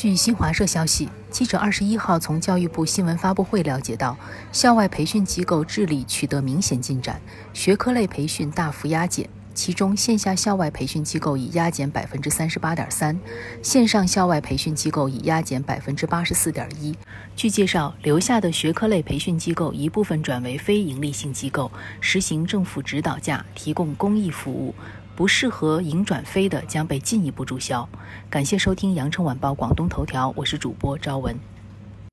据新华社消息，记者二十一号从教育部新闻发布会了解到，校外培训机构治理取得明显进展，学科类培训大幅压减。其中，线下校外培训机构已压减百分之三十八点三，线上校外培训机构已压减百分之八十四点一。据介绍，留下的学科类培训机构一部分转为非营利性机构，实行政府指导价，提供公益服务。不适合营转非的将被进一步注销。感谢收听羊城晚报广东头条，我是主播朝文。